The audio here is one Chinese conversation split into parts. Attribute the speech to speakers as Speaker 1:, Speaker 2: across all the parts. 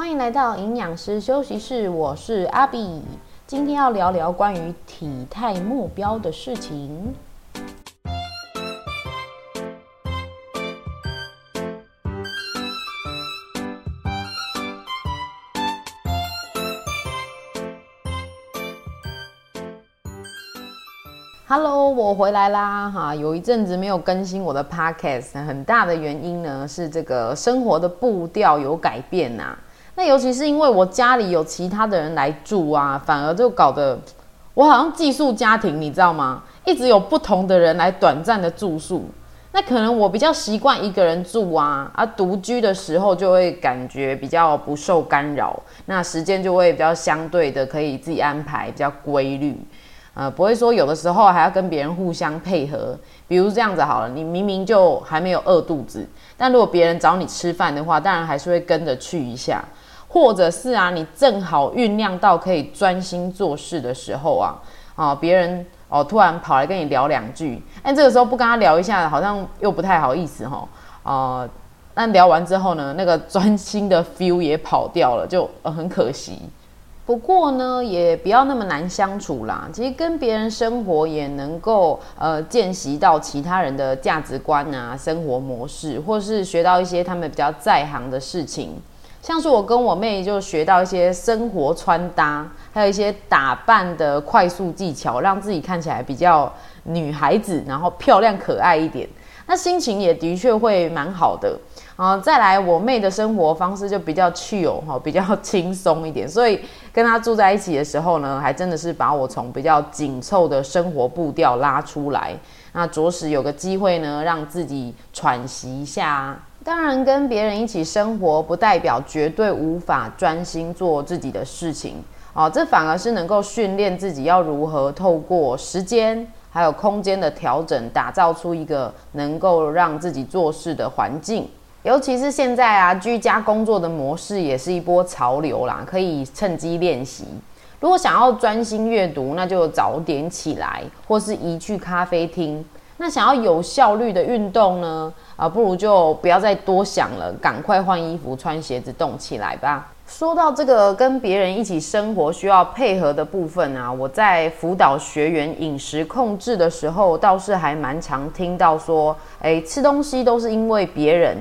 Speaker 1: 欢迎来到营养师休息室，我是阿比。今天要聊聊关于体态目标的事情。Hello，我回来啦！哈，有一阵子没有更新我的 Podcast，很大的原因呢是这个生活的步调有改变呐。那尤其是因为我家里有其他的人来住啊，反而就搞得我好像寄宿家庭，你知道吗？一直有不同的人来短暂的住宿。那可能我比较习惯一个人住啊，啊独居的时候就会感觉比较不受干扰，那时间就会比较相对的可以自己安排，比较规律。呃，不会说有的时候还要跟别人互相配合，比如这样子好了，你明明就还没有饿肚子，但如果别人找你吃饭的话，当然还是会跟着去一下，或者是啊，你正好酝酿到可以专心做事的时候啊，啊，别人哦突然跑来跟你聊两句，但这个时候不跟他聊一下，好像又不太好意思哈，啊，那聊完之后呢，那个 专心的 feel 也跑掉了，就很可惜。不过呢，也不要那么难相处啦。其实跟别人生活也能够呃见习到其他人的价值观啊、生活模式，或是学到一些他们比较在行的事情。像是我跟我妹就学到一些生活穿搭，还有一些打扮的快速技巧，让自己看起来比较女孩子，然后漂亮可爱一点。那心情也的确会蛮好的。啊，再来我妹的生活方式就比较趣哦，哈，比较轻松一点，所以跟她住在一起的时候呢，还真的是把我从比较紧凑的生活步调拉出来，那着实有个机会呢，让自己喘息一下。当然，跟别人一起生活不代表绝对无法专心做自己的事情，哦，这反而是能够训练自己要如何透过时间还有空间的调整，打造出一个能够让自己做事的环境。尤其是现在啊，居家工作的模式也是一波潮流啦，可以趁机练习。如果想要专心阅读，那就早点起来，或是移去咖啡厅。那想要有效率的运动呢？啊，不如就不要再多想了，赶快换衣服、穿鞋子动起来吧。说到这个跟别人一起生活需要配合的部分啊，我在辅导学员饮食控制的时候，倒是还蛮常听到说，哎，吃东西都是因为别人。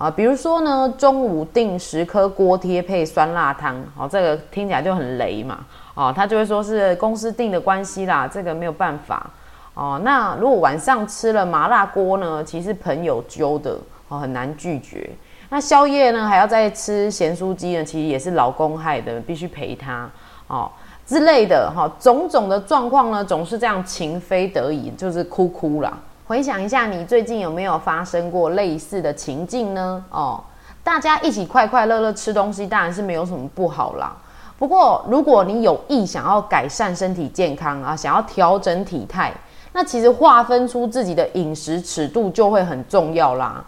Speaker 1: 啊，比如说呢，中午订十颗锅贴配酸辣汤，哦，这个听起来就很雷嘛，哦，他就会说是公司订的关系啦，这个没有办法，哦，那如果晚上吃了麻辣锅呢，其实朋友揪的，哦，很难拒绝。那宵夜呢，还要再吃咸酥鸡呢，其实也是老公害的，必须陪他，哦之类的，哈，种种的状况呢，总是这样情非得已，就是哭哭啦。回想一下，你最近有没有发生过类似的情境呢？哦，大家一起快快乐乐吃东西，当然是没有什么不好啦。不过，如果你有意想要改善身体健康啊，想要调整体态，那其实划分出自己的饮食尺度就会很重要啦。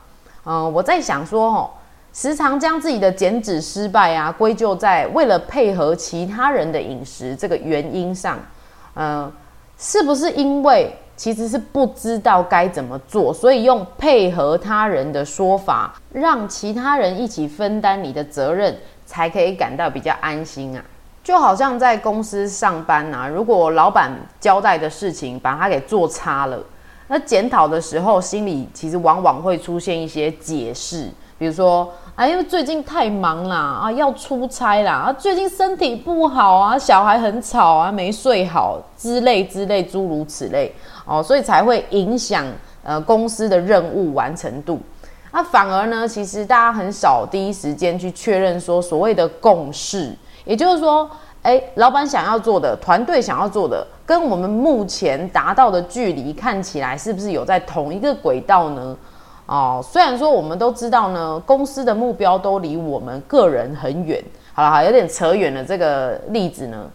Speaker 1: 嗯，我在想说，哦，时常将自己的减脂失败啊，归咎在为了配合其他人的饮食这个原因上，嗯，是不是因为？其实是不知道该怎么做，所以用配合他人的说法，让其他人一起分担你的责任，才可以感到比较安心啊。就好像在公司上班啊，如果老板交代的事情把他给做差了，那检讨的时候，心里其实往往会出现一些解释，比如说。啊，因为最近太忙啦，啊，要出差啦，啊，最近身体不好啊，小孩很吵啊，没睡好之类之类，诸如此类哦，所以才会影响呃公司的任务完成度。那反而呢，其实大家很少第一时间去确认说所谓的共识，也就是说，哎，老板想要做的，团队想要做的，跟我们目前达到的距离看起来是不是有在同一个轨道呢？哦，虽然说我们都知道呢，公司的目标都离我们个人很远。好了，好，有点扯远了。这个例子呢，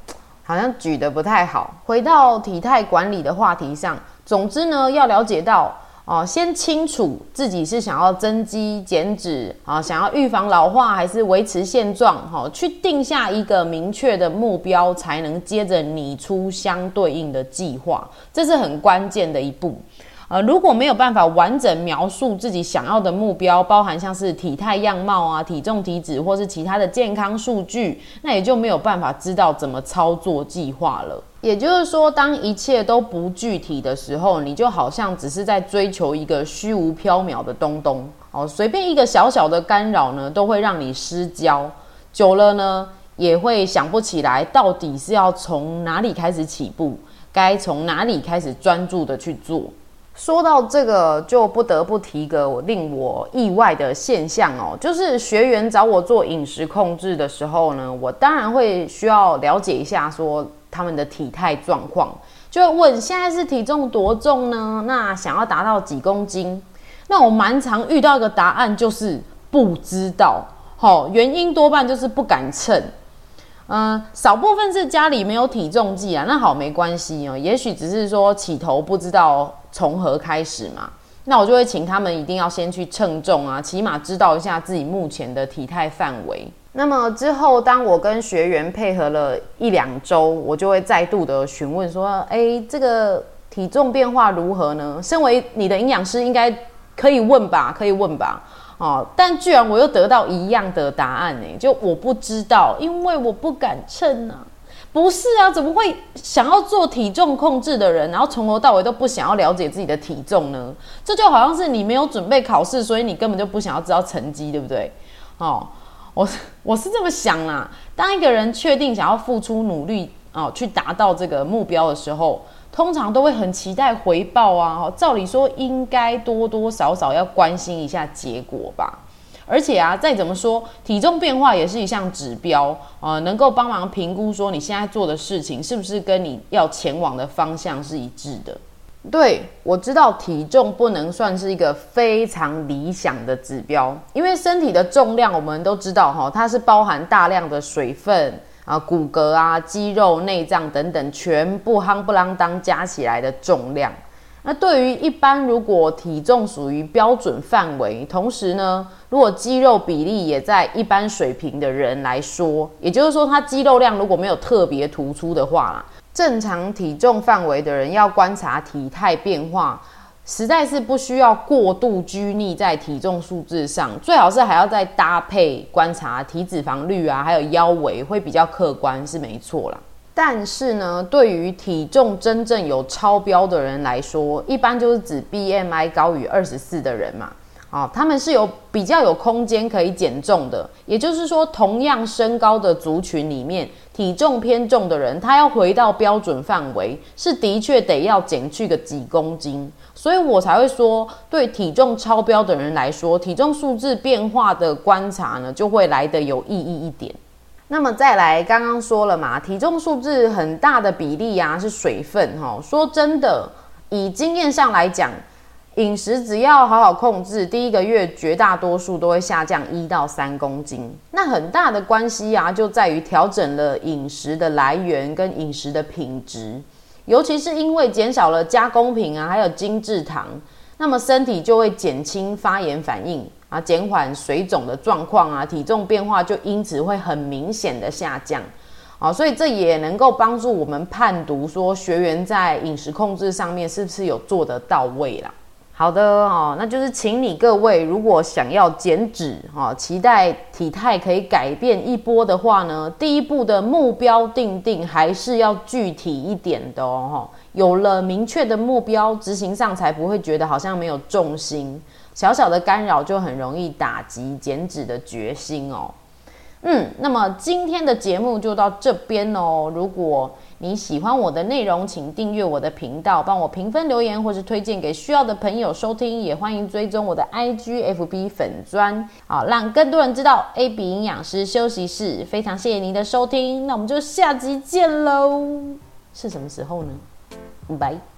Speaker 1: 好像举得不太好。回到体态管理的话题上，总之呢，要了解到哦，先清楚自己是想要增肌减脂啊，想要预防老化还是维持现状，哈，去定下一个明确的目标，才能接着拟出相对应的计划，这是很关键的一步。呃，如果没有办法完整描述自己想要的目标，包含像是体态样貌啊、体重、体脂或是其他的健康数据，那也就没有办法知道怎么操作计划了。也就是说，当一切都不具体的时候，你就好像只是在追求一个虚无缥缈的东东哦。随便一个小小的干扰呢，都会让你失焦，久了呢，也会想不起来到底是要从哪里开始起步，该从哪里开始专注的去做。说到这个，就不得不提个令我意外的现象哦，就是学员找我做饮食控制的时候呢，我当然会需要了解一下说他们的体态状况，就会问现在是体重多重呢？那想要达到几公斤？那我蛮常遇到一个答案就是不知道，好，原因多半就是不敢称。嗯，少部分是家里没有体重计啊，那好没关系哦，也许只是说起头不知道从何开始嘛，那我就会请他们一定要先去称重啊，起码知道一下自己目前的体态范围。那么之后，当我跟学员配合了一两周，我就会再度的询问说，哎，这个体重变化如何呢？身为你的营养师，应该可以问吧？可以问吧？哦，但居然我又得到一样的答案呢？就我不知道，因为我不敢称啊。不是啊，怎么会想要做体重控制的人，然后从头到尾都不想要了解自己的体重呢？这就好像是你没有准备考试，所以你根本就不想要知道成绩，对不对？哦，我我是这么想啦。当一个人确定想要付出努力哦，去达到这个目标的时候。通常都会很期待回报啊，照理说应该多多少少要关心一下结果吧。而且啊，再怎么说，体重变化也是一项指标啊，能够帮忙评估说你现在做的事情是不是跟你要前往的方向是一致的。对我知道体重不能算是一个非常理想的指标，因为身体的重量我们都知道哈，它是包含大量的水分。啊，骨骼啊，肌肉、内脏等等，全部夯不啷当加起来的重量。那对于一般如果体重属于标准范围，同时呢，如果肌肉比例也在一般水平的人来说，也就是说，他肌肉量如果没有特别突出的话啦，正常体重范围的人要观察体态变化。实在是不需要过度拘泥在体重数字上，最好是还要再搭配观察体脂肪率啊，还有腰围，会比较客观，是没错啦。但是呢，对于体重真正有超标的人来说，一般就是指 BMI 高于二十四的人嘛。啊，他们是有比较有空间可以减重的，也就是说，同样身高的族群里面，体重偏重的人，他要回到标准范围，是的确得要减去个几公斤，所以我才会说，对体重超标的人来说，体重数字变化的观察呢，就会来得有意义一点。那么再来，刚刚说了嘛，体重数字很大的比例啊是水分哈，说真的，以经验上来讲。饮食只要好好控制，第一个月绝大多数都会下降一到三公斤。那很大的关系啊，就在于调整了饮食的来源跟饮食的品质，尤其是因为减少了加工品啊，还有精制糖，那么身体就会减轻发炎反应啊，减缓水肿的状况啊，体重变化就因此会很明显的下降啊，所以这也能够帮助我们判读说学员在饮食控制上面是不是有做得到位啦。好的哦，那就是请你各位，如果想要减脂哈，期待体态可以改变一波的话呢，第一步的目标定定还是要具体一点的哦。有了明确的目标，执行上才不会觉得好像没有重心，小小的干扰就很容易打击减脂的决心哦。嗯，那么今天的节目就到这边哦。如果你喜欢我的内容，请订阅我的频道，帮我评分留言，或是推荐给需要的朋友收听。也欢迎追踪我的 IG、FB 粉砖，好让更多人知道 AB 营养师休息室。非常谢谢您的收听，那我们就下集见喽。是什么时候呢？拜。